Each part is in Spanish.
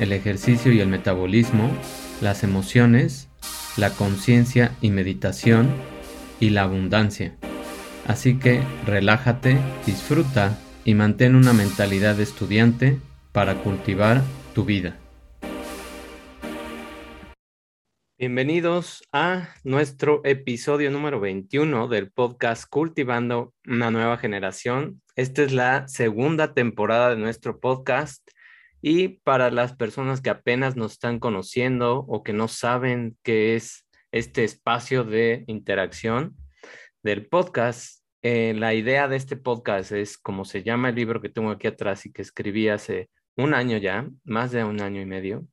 el ejercicio y el metabolismo, las emociones, la conciencia y meditación y la abundancia. Así que relájate, disfruta y mantén una mentalidad de estudiante para cultivar tu vida. Bienvenidos a nuestro episodio número 21 del podcast Cultivando una nueva generación. Esta es la segunda temporada de nuestro podcast y para las personas que apenas nos están conociendo o que no saben qué es este espacio de interacción del podcast, eh, la idea de este podcast es, como se llama el libro que tengo aquí atrás y que escribí hace un año ya, más de un año y medio,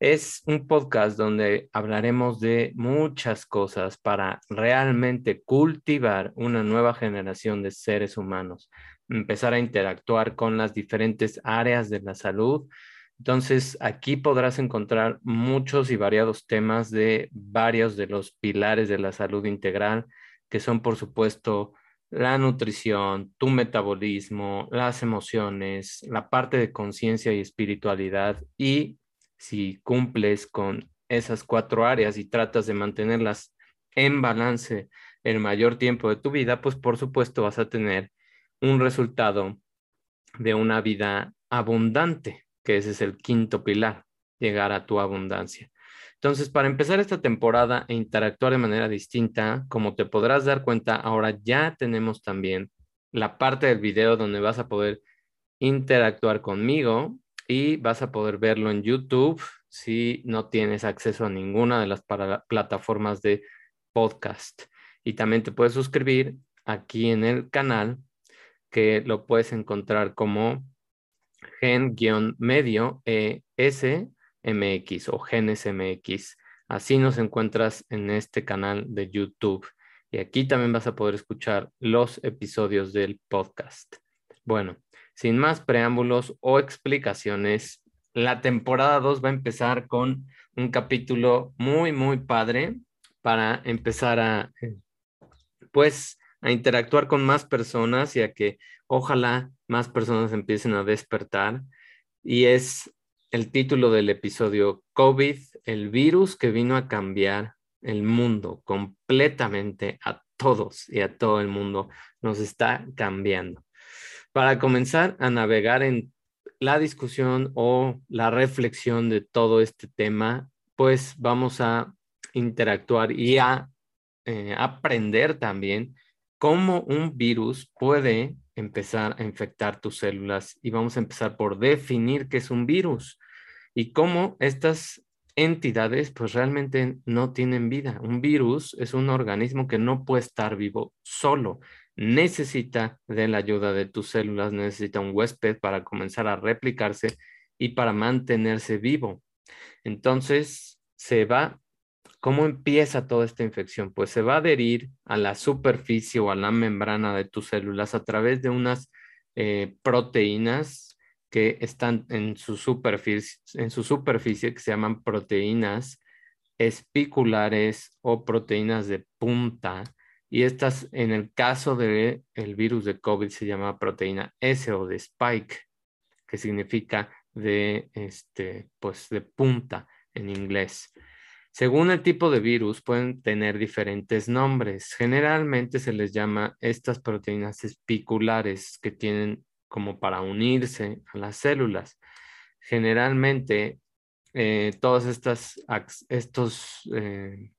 es un podcast donde hablaremos de muchas cosas para realmente cultivar una nueva generación de seres humanos, empezar a interactuar con las diferentes áreas de la salud. Entonces, aquí podrás encontrar muchos y variados temas de varios de los pilares de la salud integral, que son, por supuesto, la nutrición, tu metabolismo, las emociones, la parte de conciencia y espiritualidad. Y si cumples con esas cuatro áreas y tratas de mantenerlas en balance el mayor tiempo de tu vida, pues por supuesto vas a tener un resultado de una vida abundante, que ese es el quinto pilar, llegar a tu abundancia. Entonces, para empezar esta temporada e interactuar de manera distinta, como te podrás dar cuenta, ahora ya tenemos también la parte del video donde vas a poder interactuar conmigo y vas a poder verlo en YouTube si no tienes acceso a ninguna de las plataformas de podcast. Y también te puedes suscribir aquí en el canal que lo puedes encontrar como gen-medio ESMX o GenesMX. Así nos encuentras en este canal de YouTube. Y aquí también vas a poder escuchar los episodios del podcast. Bueno, sin más preámbulos o explicaciones, la temporada 2 va a empezar con un capítulo muy, muy padre para empezar a, eh, pues, a interactuar con más personas y a que ojalá más personas empiecen a despertar. Y es el título del episodio, COVID, el virus que vino a cambiar el mundo completamente a todos y a todo el mundo, nos está cambiando. Para comenzar a navegar en la discusión o la reflexión de todo este tema, pues vamos a interactuar y a eh, aprender también cómo un virus puede empezar a infectar tus células y vamos a empezar por definir qué es un virus y cómo estas entidades pues realmente no tienen vida. Un virus es un organismo que no puede estar vivo solo, necesita de la ayuda de tus células, necesita un huésped para comenzar a replicarse y para mantenerse vivo. Entonces se va ¿Cómo empieza toda esta infección? Pues se va a adherir a la superficie o a la membrana de tus células a través de unas eh, proteínas que están en su, superficie, en su superficie, que se llaman proteínas espiculares o proteínas de punta. Y estas, en el caso del el virus de COVID, se llama proteína S o de spike, que significa de, este, pues, de punta en inglés. Según el tipo de virus, pueden tener diferentes nombres. Generalmente se les llama estas proteínas espiculares que tienen como para unirse a las células. Generalmente, eh, todas estas estos, eh,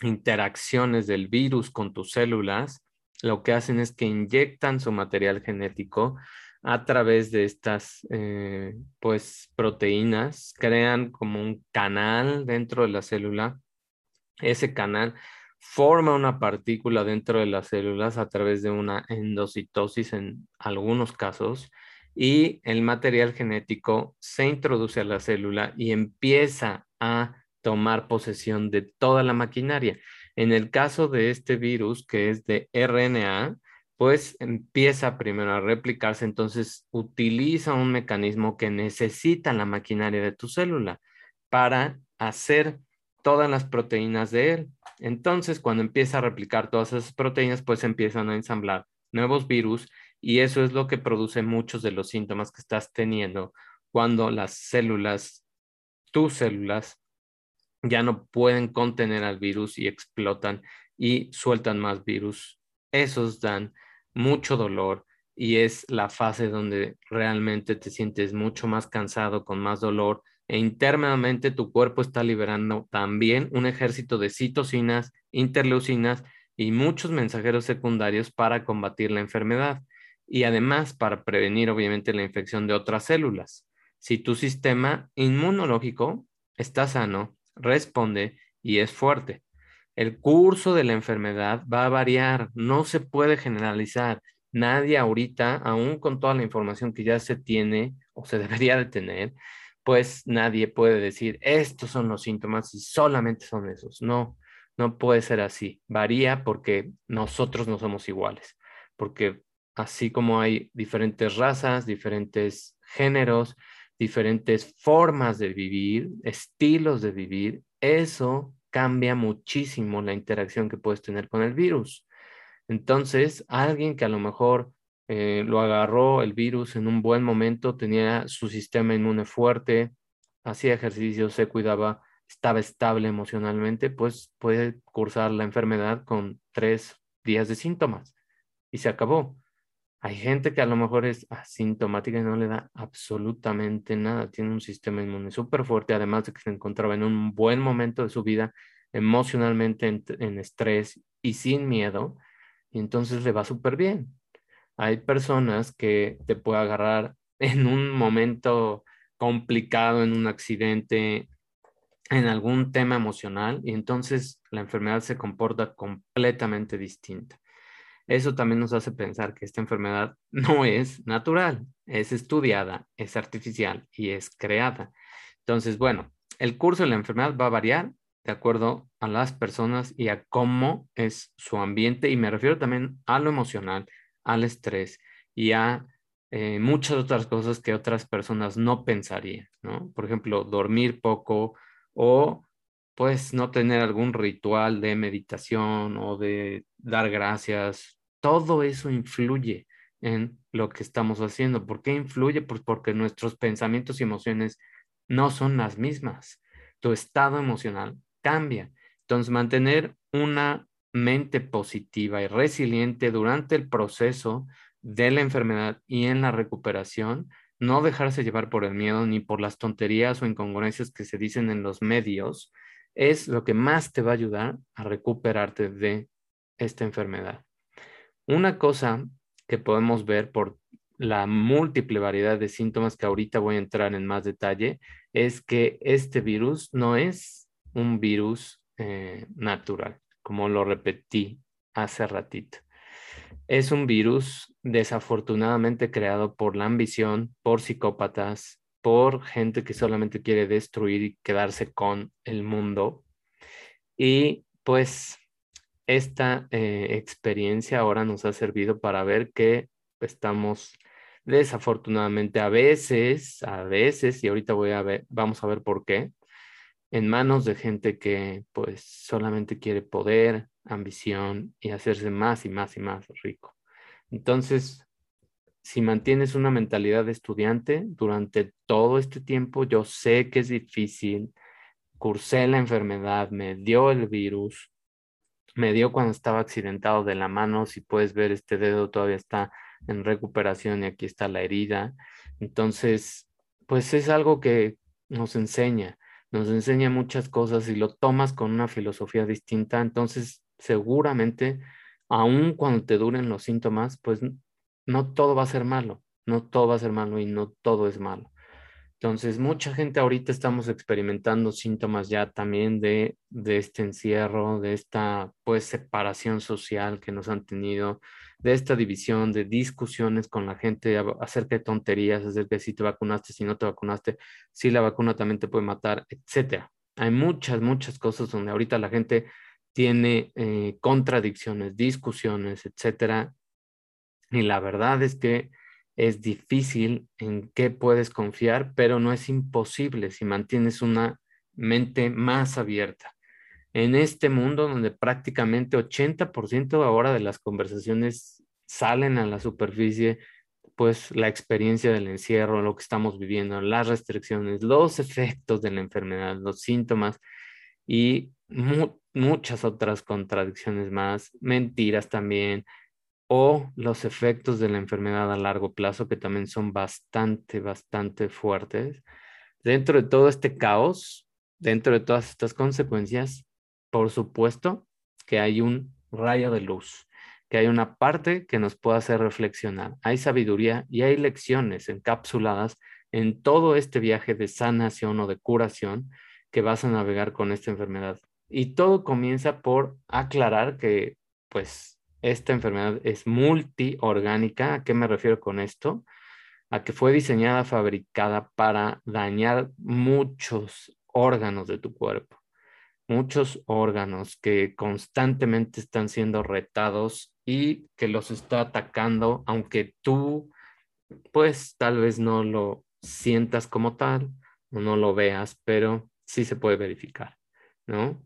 interacciones del virus con tus células, lo que hacen es que inyectan su material genético a través de estas eh, pues proteínas crean como un canal dentro de la célula ese canal forma una partícula dentro de las células a través de una endocitosis en algunos casos y el material genético se introduce a la célula y empieza a tomar posesión de toda la maquinaria. En el caso de este virus, que es de RNA, pues empieza primero a replicarse, entonces utiliza un mecanismo que necesita la maquinaria de tu célula para hacer todas las proteínas de él. Entonces, cuando empieza a replicar todas esas proteínas, pues empiezan a ensamblar nuevos virus y eso es lo que produce muchos de los síntomas que estás teniendo cuando las células, tus células, ya no pueden contener al virus y explotan y sueltan más virus. Esos dan mucho dolor y es la fase donde realmente te sientes mucho más cansado, con más dolor e internamente tu cuerpo está liberando también un ejército de citocinas, interleucinas y muchos mensajeros secundarios para combatir la enfermedad y además para prevenir obviamente la infección de otras células. Si tu sistema inmunológico está sano, responde y es fuerte. El curso de la enfermedad va a variar, no se puede generalizar. Nadie ahorita, aún con toda la información que ya se tiene o se debería de tener, pues nadie puede decir, estos son los síntomas y solamente son esos. No, no puede ser así. Varía porque nosotros no somos iguales, porque así como hay diferentes razas, diferentes géneros, diferentes formas de vivir, estilos de vivir, eso cambia muchísimo la interacción que puedes tener con el virus. Entonces, alguien que a lo mejor eh, lo agarró el virus en un buen momento, tenía su sistema inmune fuerte, hacía ejercicio, se cuidaba, estaba estable emocionalmente, pues puede cursar la enfermedad con tres días de síntomas y se acabó. Hay gente que a lo mejor es asintomática y no le da absolutamente nada. Tiene un sistema inmune súper fuerte, además de que se encontraba en un buen momento de su vida, emocionalmente en, estrés y sin miedo, y entonces le va súper bien. Hay personas que te puede agarrar en un momento complicado, en un accidente, en algún tema emocional, y entonces la enfermedad se comporta completamente distinta. Eso también nos hace pensar que esta enfermedad no es natural, es estudiada, es artificial y es creada. Entonces, bueno, el curso de la enfermedad va a variar de acuerdo a las personas y a cómo es su ambiente y me refiero también a lo emocional, al estrés y a eh, muchas otras cosas que otras personas no pensarían, ¿no? Por ejemplo, dormir poco o pues no tener algún ritual de meditación o de dar gracias, todo eso influye en lo que estamos haciendo. ¿Por qué influye? Pues porque nuestros pensamientos y emociones no son las mismas. Tu estado emocional cambia. Entonces, mantener una mente positiva y resiliente durante el proceso de la enfermedad y en la recuperación, no dejarse llevar por el miedo ni por las tonterías o incongruencias que se dicen en los medios, es lo que más te va a ayudar a recuperarte de esta enfermedad. Una cosa que podemos ver por la múltiple variedad de síntomas que ahorita voy a entrar en más detalle es que este virus no es un virus eh, natural, como lo repetí hace ratito. Es un virus desafortunadamente creado por la ambición, por psicópatas, por gente que solamente quiere destruir y quedarse con el mundo. Y pues esta eh, experiencia ahora nos ha servido para ver que estamos desafortunadamente a veces, a veces, y ahorita voy a ver, vamos a ver por qué, en manos de gente que pues solamente quiere poder, ambición y hacerse más y más y más rico. Entonces, si mantienes una mentalidad de estudiante durante todo este tiempo, yo sé que es difícil, cursé la enfermedad, me dio el virus, me dio cuando estaba accidentado de la mano, si puedes ver este dedo todavía está en recuperación y aquí está la herida. Entonces, pues es algo que nos enseña, nos enseña muchas cosas y lo tomas con una filosofía distinta, entonces seguramente, aun cuando te duren los síntomas, pues no todo va a ser malo, no todo va a ser malo y no todo es malo. Entonces, mucha gente ahorita estamos experimentando síntomas ya también de, de este encierro, de esta pues separación social que nos han tenido, de esta división, de discusiones con la gente acerca de tonterías, acerca de si te vacunaste, si no te vacunaste, si la vacuna también te puede matar, etcétera. Hay muchas, muchas cosas donde ahorita la gente tiene eh, contradicciones, discusiones, etcétera. Y la verdad es que es difícil en qué puedes confiar, pero no es imposible si mantienes una mente más abierta. En este mundo donde prácticamente 80% ahora de las conversaciones salen a la superficie, pues la experiencia del encierro, lo que estamos viviendo, las restricciones, los efectos de la enfermedad, los síntomas y muchas otras contradicciones más, mentiras también, o los efectos de la enfermedad a largo plazo, que también son bastante, bastante fuertes. Dentro de todo este caos, dentro de todas estas consecuencias, por supuesto que hay un rayo de luz, que hay una parte que nos puede hacer reflexionar. Hay sabiduría y hay lecciones encapsuladas en todo este viaje de sanación o de curación que vas a navegar con esta enfermedad. Y todo comienza por aclarar que, pues, esta enfermedad es multiorgánica. ¿A qué me refiero con esto? A que fue diseñada, fabricada para dañar muchos órganos de tu cuerpo, muchos órganos que constantemente están siendo retados y que los está atacando, aunque tú, pues tal vez no lo sientas como tal no lo veas, pero sí se puede verificar, ¿no?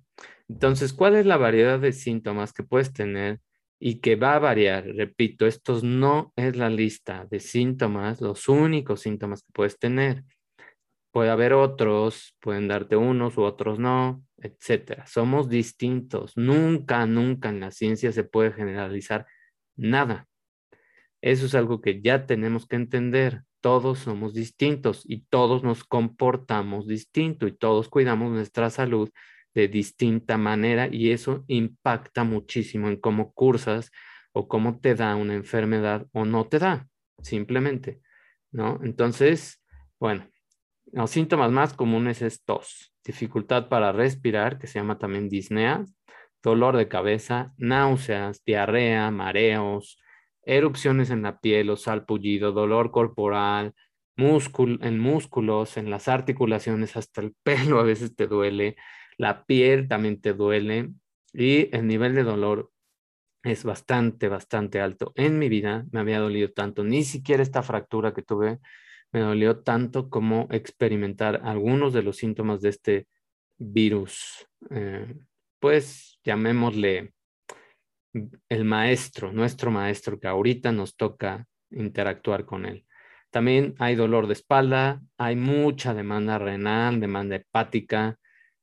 Entonces, ¿cuál es la variedad de síntomas que puedes tener y que va a variar. Repito, estos no es la lista de síntomas, los únicos síntomas que puedes tener. Puede haber otros, pueden darte unos u otros no, etcétera. Somos distintos. Nunca, nunca en la ciencia se puede generalizar nada. Eso es algo que ya tenemos que entender. Todos somos distintos y todos nos comportamos distinto y todos cuidamos nuestra salud de distinta manera y eso impacta muchísimo en cómo cursas o cómo te da una enfermedad o no te da, simplemente, ¿no? Entonces, bueno, los síntomas más comunes es tos, dificultad para respirar, que se llama también disnea, dolor de cabeza, náuseas, diarrea, mareos, erupciones en la piel o salpullido, dolor corporal, en músculos, en las articulaciones, hasta el pelo a veces te duele, la piel también te duele y el nivel de dolor es bastante, bastante alto. En mi vida me había dolido tanto, ni siquiera esta fractura que tuve me dolió tanto como experimentar algunos de los síntomas de este virus. Eh, pues llamémosle el maestro, nuestro maestro, que ahorita nos toca interactuar con él. También hay dolor de espalda, hay mucha demanda renal, demanda hepática,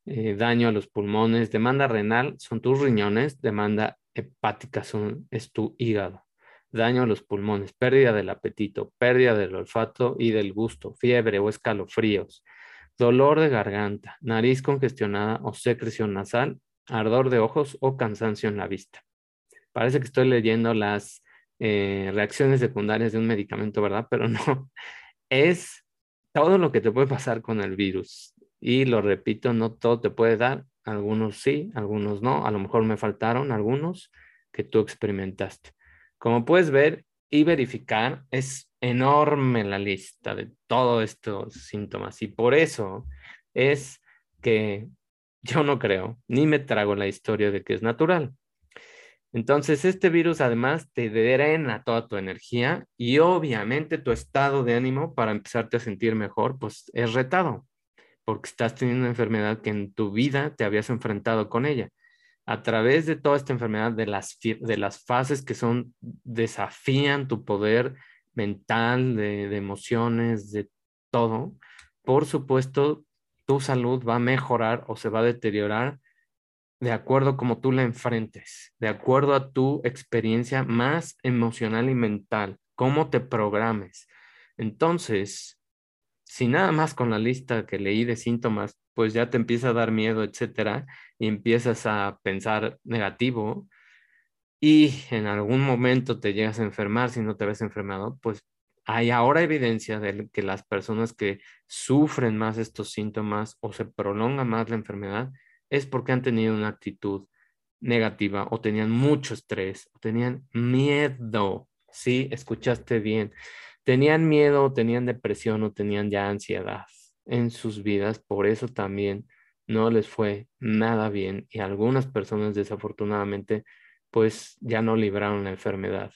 eh, daño a los pulmones, demanda renal son tus riñones, demanda hepática son, es tu hígado, daño a los pulmones, pérdida del apetito, pérdida del olfato y del gusto, fiebre o escalofríos, dolor de garganta, nariz congestionada o secreción nasal, ardor de ojos o cansancio en la vista. Parece que estoy leyendo las eh, reacciones secundarias de un medicamento, ¿verdad? Pero no, es todo lo que te puede pasar con el virus. Y lo repito, no todo te puede dar, algunos sí, algunos no, a lo mejor me faltaron algunos que tú experimentaste. Como puedes ver y verificar, es enorme la lista de todos estos síntomas y por eso es que yo no creo, ni me trago la historia de que es natural. Entonces, este virus además te drena toda tu energía y obviamente tu estado de ánimo para empezarte a sentir mejor, pues es retado porque estás teniendo una enfermedad que en tu vida te habías enfrentado con ella. A través de toda esta enfermedad, de las, de las fases que son, desafían tu poder mental, de, emociones, de todo, por supuesto, tu salud va a mejorar o se va a deteriorar de acuerdo a cómo tú la enfrentes, de acuerdo a tu experiencia más emocional y mental, cómo te programes. Entonces, si nada más con la lista que leí de síntomas, pues ya te empieza a dar miedo, etcétera, y empiezas a pensar negativo, y en algún momento te llegas a enfermar si no te ves enfermado, pues hay ahora evidencia de que las personas que sufren más estos síntomas o se prolonga más la enfermedad es porque han tenido una actitud negativa o tenían mucho estrés o tenían miedo. Sí, escuchaste bien. Tenían miedo, tenían depresión o tenían ya ansiedad en sus vidas, por eso también no les fue nada bien y algunas personas desafortunadamente pues ya no libraron la enfermedad.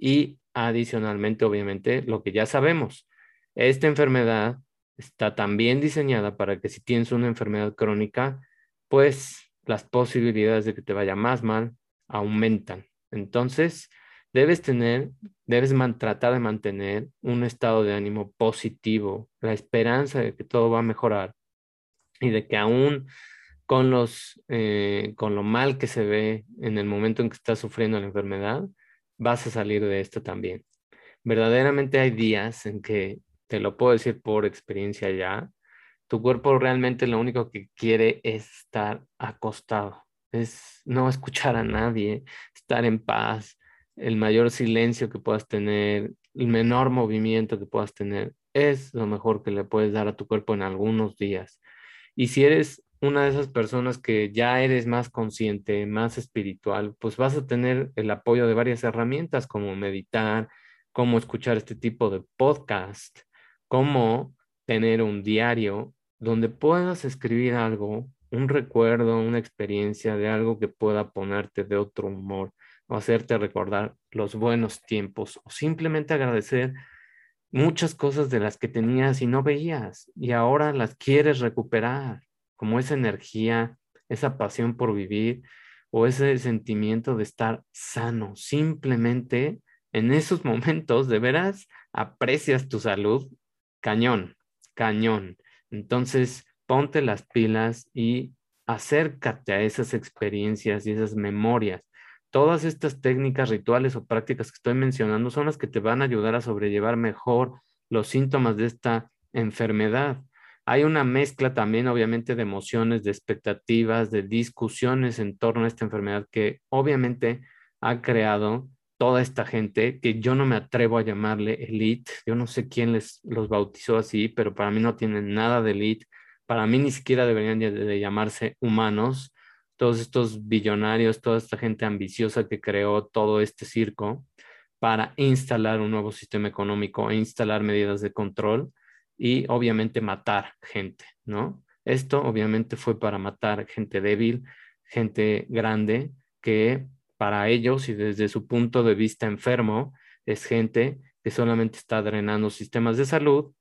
Y adicionalmente, obviamente, lo que ya sabemos, esta enfermedad está también diseñada para que si tienes una enfermedad crónica, pues las posibilidades de que te vaya más mal aumentan. Entonces, debes tener, debes tratar de mantener un estado de ánimo positivo, la esperanza de que todo va a mejorar y de que aún con, los, eh, con lo mal que se ve en el momento en que estás sufriendo la enfermedad, vas a salir de esto también. Verdaderamente hay días en que, te lo puedo decir por experiencia ya, tu cuerpo realmente lo único que quiere es estar acostado, es no escuchar a nadie, estar en paz, el mayor silencio que puedas tener, el menor movimiento que puedas tener, es lo mejor que le puedes dar a tu cuerpo en algunos días. Y si eres una de esas personas que ya eres más consciente, más espiritual, pues vas a tener el apoyo de varias herramientas como meditar, como escuchar este tipo de podcast, como tener un diario donde puedas escribir algo, un recuerdo, una experiencia de algo que pueda ponerte de otro humor o hacerte recordar los buenos tiempos o simplemente agradecer muchas cosas de las que tenías y no veías y ahora las quieres recuperar, como esa energía, esa pasión por vivir o ese sentimiento de estar sano. Simplemente en esos momentos de veras aprecias tu salud cañón, cañón. Entonces, ponte las pilas y acércate a esas experiencias y esas memorias. Todas estas técnicas, rituales o prácticas que estoy mencionando son las que te van a ayudar a sobrellevar mejor los síntomas de esta enfermedad. Hay una mezcla también, obviamente, de emociones, de expectativas, de discusiones en torno a esta enfermedad que obviamente ha creado toda esta gente que yo no me atrevo a llamarle elite. Yo no sé quién les los bautizó así, pero para mí no tienen nada de elite. Para mí ni siquiera deberían de, llamarse humanos. Todos estos billonarios, toda esta gente ambiciosa que creó todo este circo para instalar un nuevo sistema económico e instalar medidas de control y obviamente matar gente, ¿no? Esto obviamente fue para matar gente débil, gente grande que para ellos y desde su punto de vista enfermo, es gente que solamente está drenando sistemas de salud,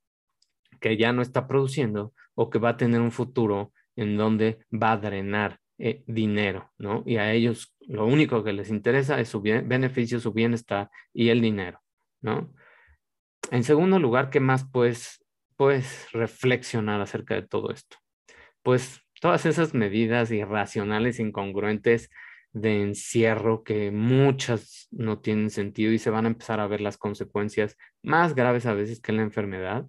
que ya no está produciendo o que va a tener un futuro en donde va a drenar eh, dinero, ¿no? Y a ellos lo único que les interesa es su beneficio, su bienestar y el dinero, ¿no? En segundo lugar, ¿qué más puedes, puedes reflexionar acerca de todo esto? Pues todas esas medidas irracionales, incongruentes, de encierro que muchas no tienen sentido y se van a empezar a ver las consecuencias más graves a veces que la enfermedad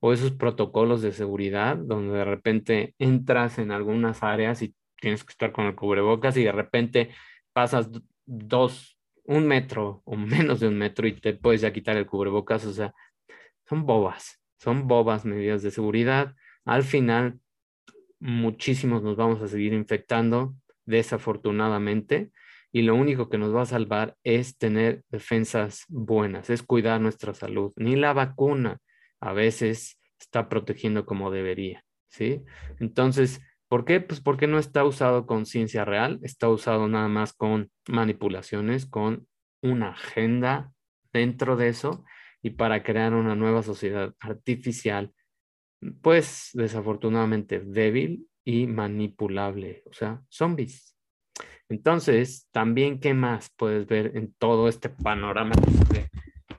o esos protocolos de seguridad donde de repente entras en algunas áreas y tienes que estar con el cubrebocas y de repente pasas dos, un metro o menos de un metro y te puedes ya quitar el cubrebocas, o sea, son bobas, son bobas medidas de seguridad. Al final, muchísimos nos vamos a seguir infectando, desafortunadamente, y lo único que nos va a salvar es tener defensas buenas, es cuidar nuestra salud. Ni la vacuna a veces está protegiendo como debería, ¿sí? Entonces, ¿por qué? Pues porque no está usado con ciencia real, está usado nada más con manipulaciones, con una agenda dentro de eso y para crear una nueva sociedad artificial, pues desafortunadamente débil y manipulable, o sea, zombies. Entonces, también, ¿qué más puedes ver en todo este panorama?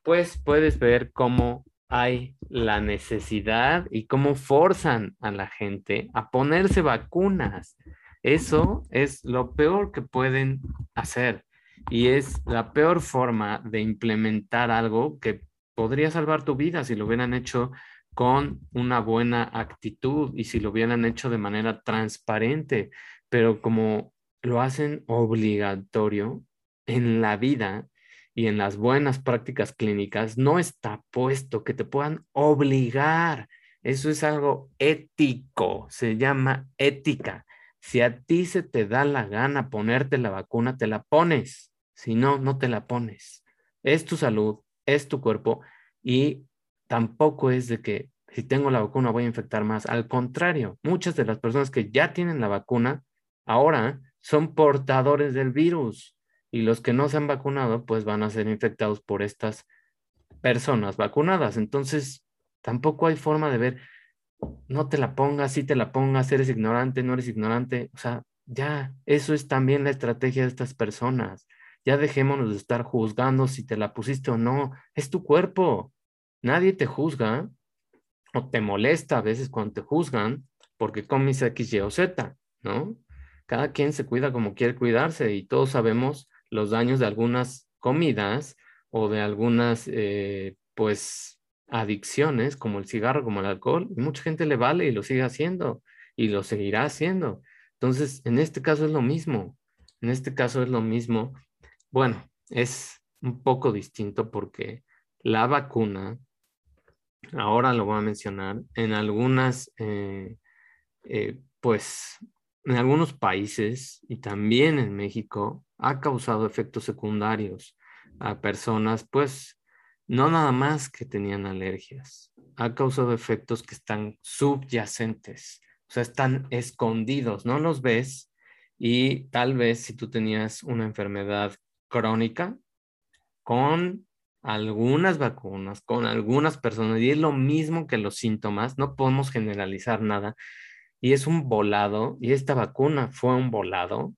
Pues puedes ver cómo hay la necesidad y cómo forzan a la gente a ponerse vacunas. Eso es lo peor que pueden hacer y es la peor forma de implementar algo que podría salvar tu vida si lo hubieran hecho con una buena actitud y si lo hubieran hecho de manera transparente, pero como lo hacen obligatorio en la vida y en las buenas prácticas clínicas no está puesto que te puedan obligar. Eso es algo ético, se llama ética. Si a ti se te da la gana ponerte la vacuna, te la pones. Si no, no te la pones. Es tu salud, es tu cuerpo y tampoco es de que si tengo la vacuna voy a infectar más. Al contrario, muchas de las personas que ya tienen la vacuna ahora son portadores del virus y los que no se han vacunado pues van a ser infectados por estas personas vacunadas. Entonces, tampoco hay forma de ver, no te la pongas, si te la pongas, eres ignorante, no eres ignorante. O sea, ya, eso es también la estrategia de estas personas. Ya dejémonos de estar juzgando si te la pusiste o no. Es tu cuerpo. Nadie te juzga o te molesta a veces cuando te juzgan porque comes X, Y o Z, ¿no? Cada quien se cuida como quiere cuidarse y todos sabemos los daños de algunas comidas o de algunas, eh, pues, adicciones como el cigarro, como el alcohol. Mucha gente le vale y lo sigue haciendo y lo seguirá haciendo. Entonces, en este caso es lo mismo. En este caso es lo mismo. Bueno, es un poco distinto porque la vacuna, ahora lo voy a mencionar, en algunas, eh, eh, pues, en algunos países y también en México, ha causado efectos secundarios a personas, pues, no nada más que tenían alergias, ha causado efectos que están subyacentes, o sea, están escondidos, no los ves y tal vez si tú tenías una enfermedad crónica con algunas vacunas, con algunas personas, y es lo mismo que los síntomas, no podemos generalizar nada, y es un volado, y esta vacuna fue un volado,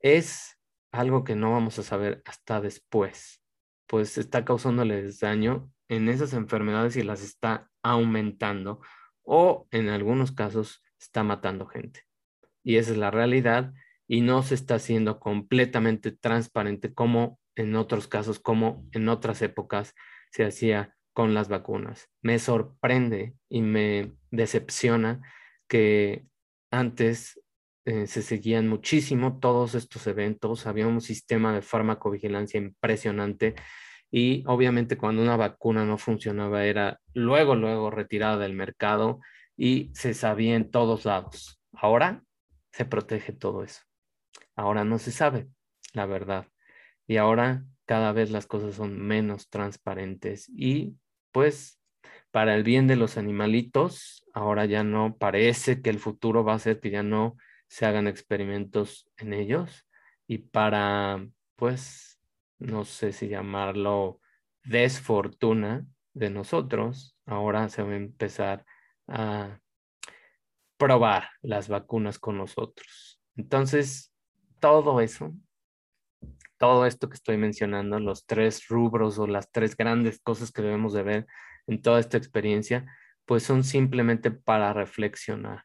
es algo que no vamos a saber hasta después, pues está causándoles daño en esas enfermedades y las está aumentando o en algunos casos está matando gente. Y esa es la realidad y no se está haciendo completamente transparente como en otros casos, como en otras épocas se hacía con las vacunas. Me sorprende y me decepciona que antes eh, se seguían muchísimo todos estos eventos, había un sistema de farmacovigilancia impresionante y obviamente cuando una vacuna no funcionaba era luego, luego retirada del mercado y se sabía en todos lados. Ahora se protege todo eso. Ahora no se sabe la verdad y ahora cada vez las cosas son menos transparentes y pues para el bien de los animalitos, ahora ya no parece que el futuro va a ser que ya no se hagan experimentos en ellos y para, pues, no sé si llamarlo desfortuna de nosotros, ahora se va a empezar a probar las vacunas con nosotros. Entonces, todo eso, todo esto que estoy mencionando, los tres rubros o las tres grandes cosas que debemos de ver en toda esta experiencia, pues son simplemente para reflexionar,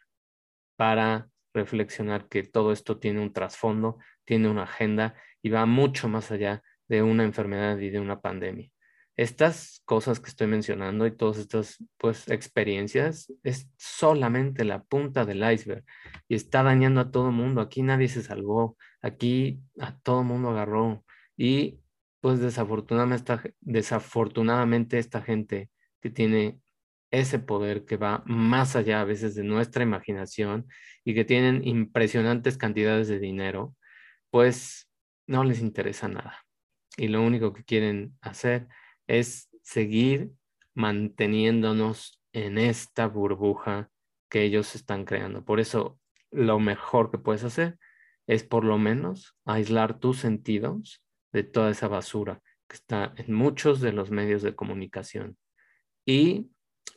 para reflexionar que todo esto tiene un trasfondo, tiene una agenda y va mucho más allá de una enfermedad y de una pandemia. Estas cosas que estoy mencionando y todas estas pues experiencias es solamente la punta del iceberg y está dañando a todo mundo. Aquí nadie se salvó, aquí a todo mundo agarró y pues desafortunadamente desafortunadamente esta gente que tiene ese poder que va más allá a veces de nuestra imaginación y que tienen impresionantes cantidades de dinero, pues no les interesa nada. Y lo único que quieren hacer es seguir manteniéndonos en esta burbuja que ellos están creando. Por eso lo mejor que puedes hacer es por lo menos aislar tus sentidos de toda esa basura que está en muchos de los medios de comunicación. Y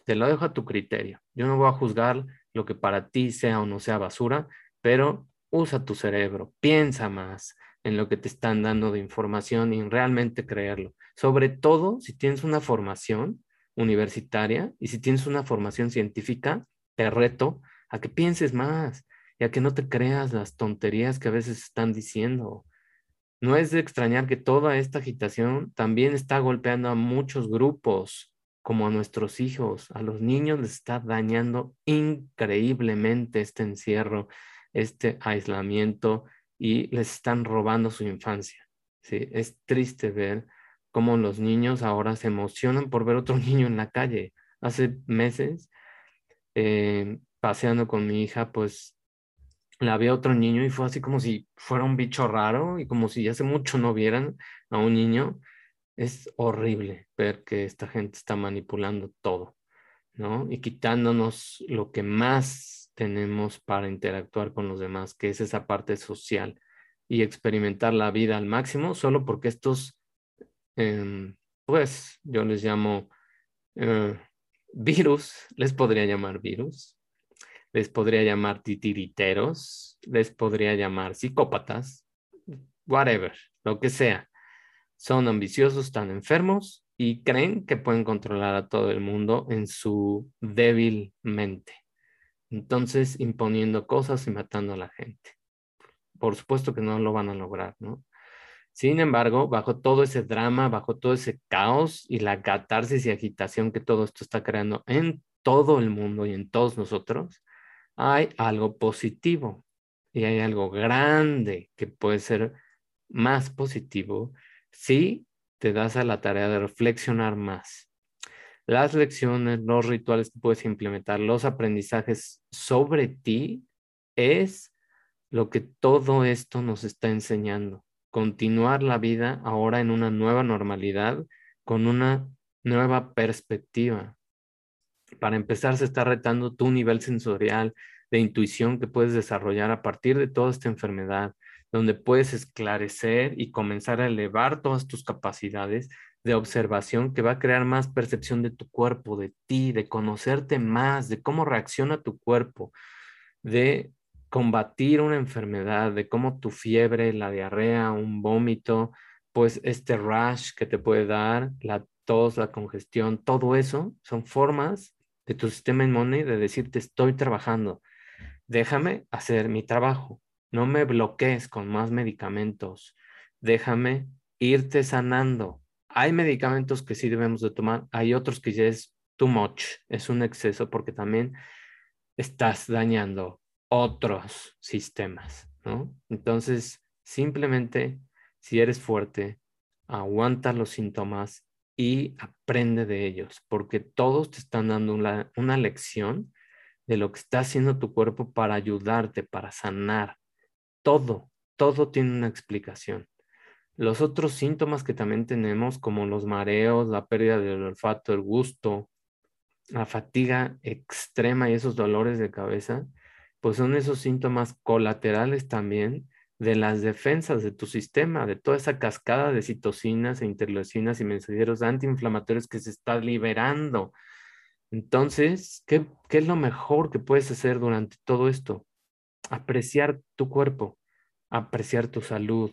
te lo dejo a tu criterio. Yo no voy a juzgar lo que para ti sea o no sea basura, pero usa tu cerebro, piensa más en lo que te están dando de información y en realmente creerlo. Sobre todo si tienes una formación universitaria y si tienes una formación científica, te reto a que pienses más y a que no te creas las tonterías que a veces están diciendo. No es de extrañar que toda esta agitación también está golpeando a muchos grupos como a nuestros hijos, a los niños les está dañando increíblemente este encierro, este aislamiento y les están robando su infancia. ¿sí? Es triste ver cómo los niños ahora se emocionan por ver otro niño en la calle. Hace meses, eh, paseando con mi hija, pues la vi a otro niño y fue así como si fuera un bicho raro y como si hace mucho no vieran a un niño. Es horrible ver que esta gente está manipulando todo, ¿no? Y quitándonos lo que más tenemos para interactuar con los demás, que es esa parte social y experimentar la vida al máximo, solo porque estos, em, pues yo les llamo eh, virus, les podría llamar virus, les podría llamar titiriteros, les podría llamar psicópatas, whatever, lo que sea. Son ambiciosos, están enfermos y creen que pueden controlar a todo el mundo en su débil mente. Entonces, imponiendo cosas y matando a la gente. Por supuesto que no lo van a lograr, ¿no? Sin embargo, bajo todo ese drama, bajo todo ese caos y la catarsis y agitación que todo esto está creando en todo el mundo y en todos nosotros, hay algo positivo y hay algo grande que puede ser más positivo si te das a la tarea de reflexionar más. Las lecciones, los rituales que puedes implementar, los aprendizajes sobre ti es lo que todo esto nos está enseñando. Continuar la vida ahora en una nueva normalidad, con una nueva perspectiva, para empezar, se está retando tu nivel sensorial de intuición que puedes desarrollar a partir de toda esta enfermedad, donde puedes esclarecer y comenzar a elevar todas tus capacidades de observación que va a crear más percepción de tu cuerpo, de ti, de conocerte más, de cómo reacciona tu cuerpo, de combatir una enfermedad, de cómo tu fiebre, la diarrea, un vómito, pues este rash que te puede dar, la tos, la congestión, todo eso son formas de tu sistema inmune de decirte estoy trabajando, déjame hacer mi trabajo, no me bloquees con más medicamentos, déjame irte sanando. Hay medicamentos que sí debemos de tomar, hay otros que ya es too much, es un exceso porque también estás dañando otros sistemas, ¿no? Entonces, simplemente, si eres fuerte, aguanta los síntomas y aprende de ellos, porque todos te están dando una, una lección de lo que está haciendo tu cuerpo para ayudarte, para sanar. Todo, todo tiene una explicación. Los otros síntomas que también tenemos, como los mareos, la pérdida del olfato, el gusto, la fatiga extrema y esos dolores de cabeza, pues son esos síntomas colaterales también de las defensas de tu sistema, de toda esa cascada de citocinas e interleucinas y mensajeros antiinflamatorios que se está liberando. Entonces, ¿qué, ¿qué es lo mejor que puedes hacer durante todo esto? Apreciar tu cuerpo, apreciar tu salud,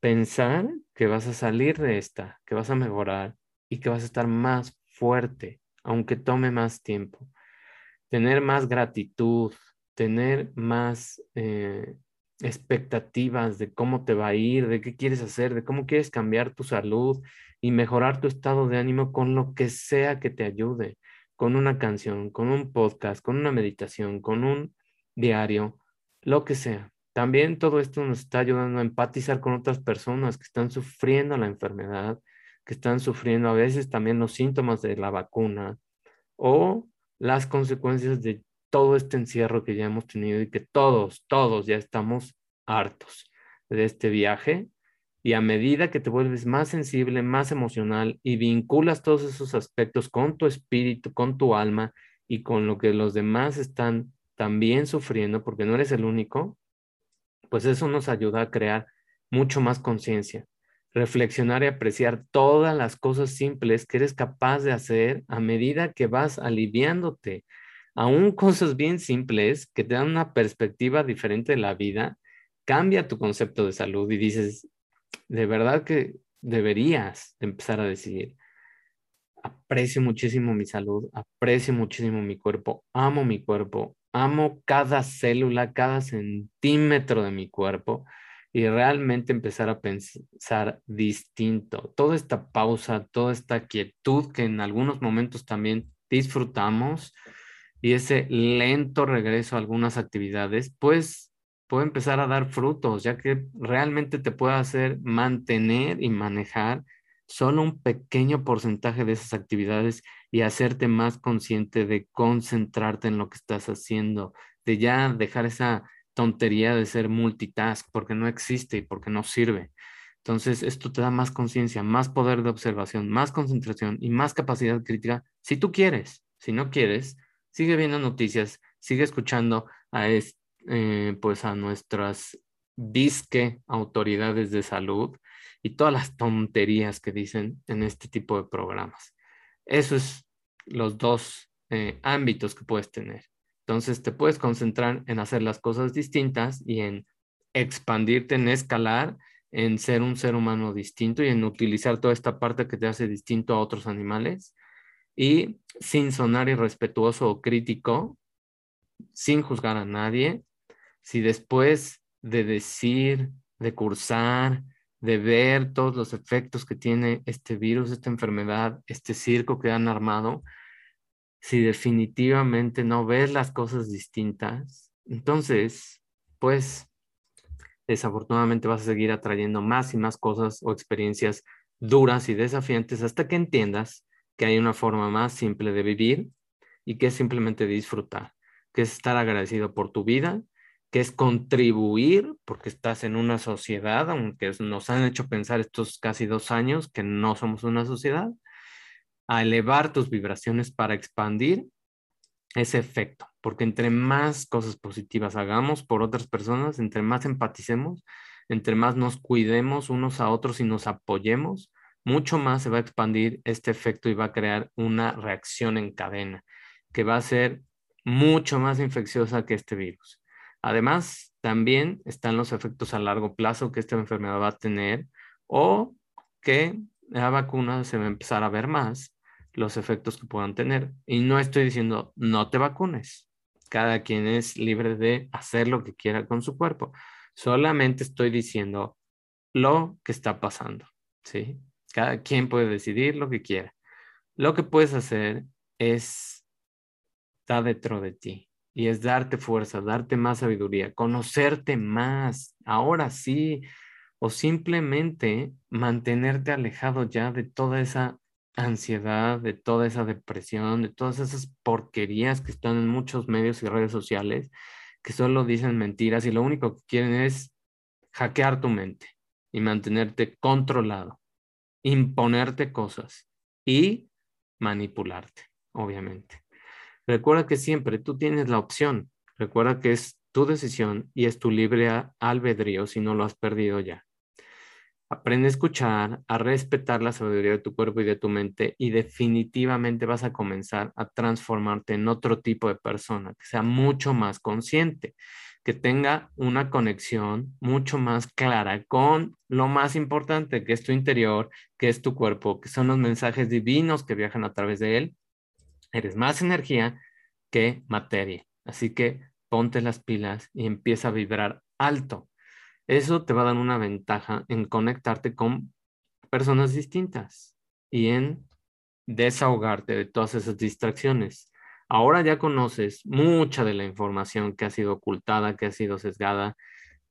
pensar que vas a salir de esta, que vas a mejorar y que vas a estar más fuerte, aunque tome más tiempo. Tener más gratitud, tener más eh, expectativas de cómo te va a ir, de qué quieres hacer, de cómo quieres cambiar tu salud y mejorar tu estado de ánimo con lo que sea que te ayude, con una canción, con un podcast, con una meditación, con un diario, lo que sea. También todo esto nos está ayudando a empatizar con otras personas que están sufriendo la enfermedad, que están sufriendo a veces también los síntomas de la vacuna o las consecuencias de todo este encierro que ya hemos tenido y que todos, todos ya estamos hartos de este viaje. Y a medida que te vuelves más sensible, más emocional y vinculas todos esos aspectos con tu espíritu, con tu alma y con lo que los demás están también sufriendo, porque no eres el único, pues eso nos ayuda a crear mucho más conciencia, reflexionar y apreciar todas las cosas simples que eres capaz de hacer a medida que vas aliviándote aún cosas bien simples que te dan una perspectiva diferente de la vida, cambia tu concepto de salud y dices, de verdad que deberías empezar a decir, aprecio muchísimo mi salud, aprecio muchísimo mi cuerpo, amo mi cuerpo, amo cada célula, cada centímetro de mi cuerpo y realmente empezar a pensar distinto. Toda esta pausa, toda esta quietud que en algunos momentos también disfrutamos, y ese lento regreso a algunas actividades, pues puede empezar a dar frutos, ya que realmente te puede hacer mantener y manejar solo un pequeño porcentaje de esas actividades y hacerte más consciente de concentrarte en lo que estás haciendo, de ya dejar esa tontería de ser multitask porque no existe y porque no sirve. Entonces, esto te da más conciencia, más poder de observación, más concentración y más capacidad crítica si tú quieres. Si no quieres, sigue viendo noticias, sigue escuchando a, eh, pues a nuestras disque autoridades de salud y todas las tonterías que dicen en este tipo de programas. Eso es los dos eh, ámbitos que puedes tener. Entonces te puedes concentrar en hacer las cosas distintas y en expandirte, en escalar, en ser un ser humano distinto y en utilizar toda esta parte que te hace distinto a otros animales y sin sonar irrespetuoso o crítico, sin juzgar a nadie, si después de decir, de cursar, de ver todos los efectos que tiene este virus, esta enfermedad, este circo que han armado, si definitivamente no ves las cosas distintas, entonces, pues, desafortunadamente vas a seguir atrayendo más y más cosas o experiencias duras y desafiantes hasta que entiendas que hay una forma más simple de vivir y que es simplemente disfrutar, que es estar agradecido por tu vida que es contribuir, porque estás en una sociedad, aunque nos han hecho pensar estos casi dos años que no somos una sociedad, a elevar tus vibraciones para expandir ese efecto, porque entre más cosas positivas hagamos por otras personas, entre más empaticemos, entre más nos cuidemos unos a otros y nos apoyemos, mucho más se va a expandir este efecto y va a crear una reacción en cadena que va a ser mucho más infecciosa que este virus. Además, también están los efectos a largo plazo que esta enfermedad va a tener o que la vacuna se va a empezar a ver más los efectos que puedan tener. Y no estoy diciendo no te vacunes. Cada quien es libre de hacer lo que quiera con su cuerpo. Solamente estoy diciendo lo que está pasando, ¿sí? Cada quien puede decidir lo que quiera. Lo que puedes hacer es estar dentro de ti y es darte fuerza, darte más sabiduría, conocerte más, ahora sí, o simplemente mantenerte alejado ya de toda esa ansiedad, de toda esa depresión, de todas esas porquerías que están en muchos medios y redes sociales, que solo dicen mentiras y lo único que quieren es hackear tu mente y mantenerte controlado, imponerte cosas y manipularte, obviamente. Recuerda que siempre tú tienes la opción. Recuerda que es tu decisión y es tu libre albedrío si no lo has perdido ya. Aprende a escuchar, a respetar la sabiduría de tu cuerpo y de tu mente y definitivamente vas a comenzar a transformarte en otro tipo de persona, que sea mucho más consciente, que tenga una conexión mucho más clara con lo más importante, que es tu interior, que es tu cuerpo, que son los mensajes divinos que viajan a través de él Eres más energía que materia. Así que ponte las pilas y empieza a vibrar alto. Eso te va a dar una ventaja en conectarte con personas distintas y en desahogarte de todas esas distracciones. Ahora ya conoces mucha de la información que ha sido ocultada, que ha sido sesgada.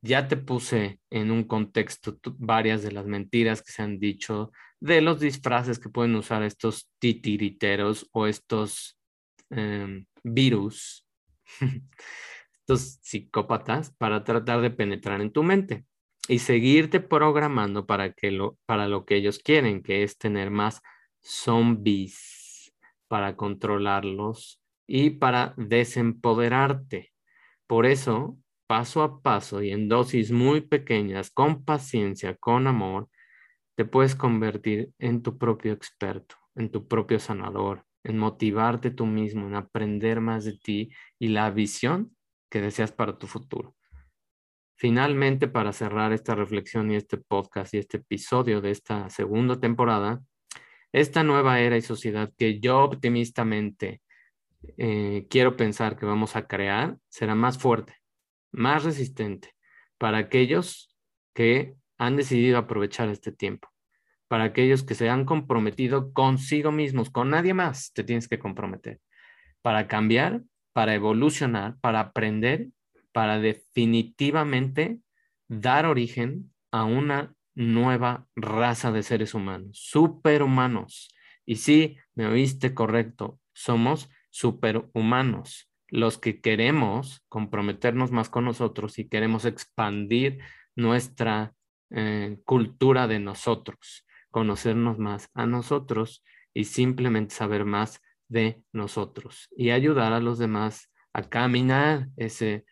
Ya te puse en un contexto varias de las mentiras que se han dicho, de los disfraces que pueden usar estos titiriteros o estos em, virus, estos psicópatas, para tratar de penetrar en tu mente y seguirte programando para, que lo, para lo que ellos quieren, que es tener más zombies para controlarlos y para desempoderarte. Por eso, paso a paso y en dosis muy pequeñas, con paciencia, con amor, te puedes convertir en tu propio experto, en tu propio sanador, en motivarte tú mismo, en aprender más de ti y la visión que deseas para tu futuro. Finalmente, para cerrar esta reflexión y este podcast y este episodio de esta segunda temporada, esta nueva era y sociedad que yo optimistamente eh, quiero pensar que vamos a crear será más fuerte, más resistente para aquellos que han decidido aprovechar este tiempo. Para aquellos que se han comprometido consigo mismos, con nadie más te tienes que comprometer. Para cambiar, para evolucionar, para aprender, para definitivamente dar origen a una nueva raza de seres humanos, superhumanos. Y sí, me oíste correcto, somos superhumanos, los que queremos comprometernos más con nosotros y queremos expandir nuestra eh, cultura de nosotros, conocernos más a nosotros y simplemente saber más de nosotros y ayudar a los demás a caminar ese,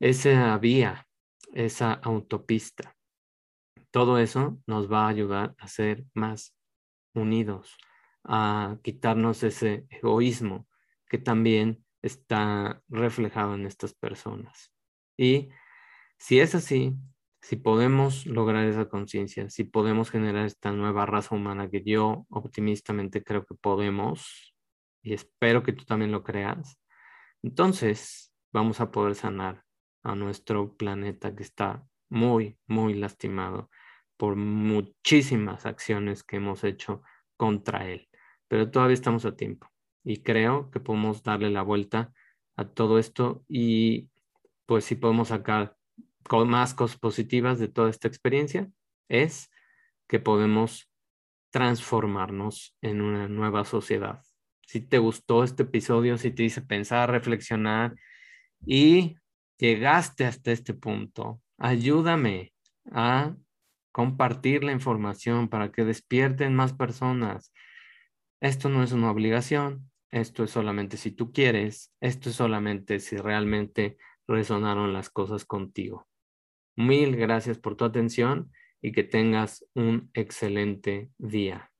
esa vía, esa autopista. Todo eso nos va a ayudar a ser más unidos, a quitarnos ese egoísmo que también está reflejado en estas personas. Y si es así, si podemos lograr esa conciencia, si podemos generar esta nueva raza humana que yo optimistamente creo que podemos, y espero que tú también lo creas, entonces vamos a poder sanar a nuestro planeta que está muy, muy lastimado por muchísimas acciones que hemos hecho contra él. Pero todavía estamos a tiempo y creo que podemos darle la vuelta a todo esto y pues si podemos sacar más cosas positivas de toda esta experiencia es que podemos transformarnos en una nueva sociedad. Si te gustó este episodio, si te hice pensar, reflexionar y llegaste hasta este punto, ayúdame a compartir la información para que despierten más personas. Esto no es una obligación, esto es solamente si tú quieres, esto es solamente si realmente resonaron las cosas contigo. Mil gracias por tu atención y que tengas un excelente día.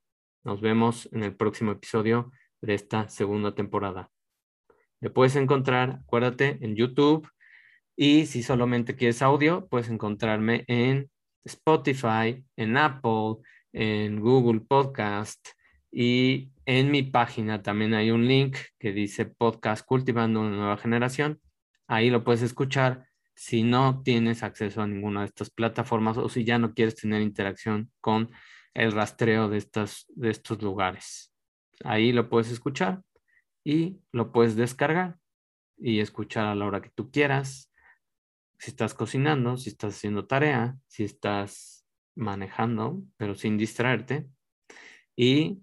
Nos vemos en el próximo episodio de esta segunda temporada. Me puedes encontrar, acuérdate, en YouTube y si solamente quieres audio, puedes encontrarme en Spotify, en Apple, en Google Podcast y en mi página también hay un link que dice Podcast Cultivando una nueva generación. Ahí lo puedes escuchar si no tienes acceso a ninguna de estas plataformas o si ya no quieres tener interacción con el rastreo de, estas, de estos lugares. Ahí lo puedes escuchar y lo puedes descargar y escuchar a la hora que tú quieras. Si estás cocinando, si estás haciendo tarea, si estás manejando, pero sin distraerte. Y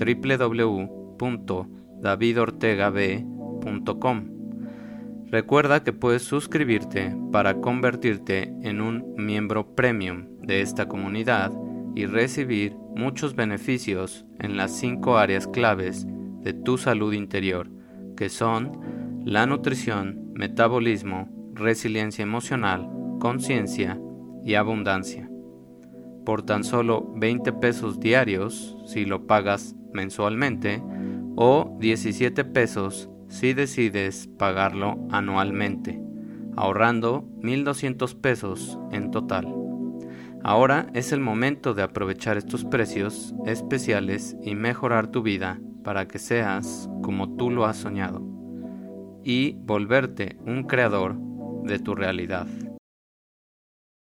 www.davidortegab.com Recuerda que puedes suscribirte para convertirte en un miembro premium de esta comunidad y recibir muchos beneficios en las cinco áreas claves de tu salud interior, que son la nutrición, metabolismo, resiliencia emocional, conciencia y abundancia. Por tan solo 20 pesos diarios si lo pagas mensualmente o 17 pesos si decides pagarlo anualmente, ahorrando 1.200 pesos en total. Ahora es el momento de aprovechar estos precios especiales y mejorar tu vida para que seas como tú lo has soñado y volverte un creador de tu realidad.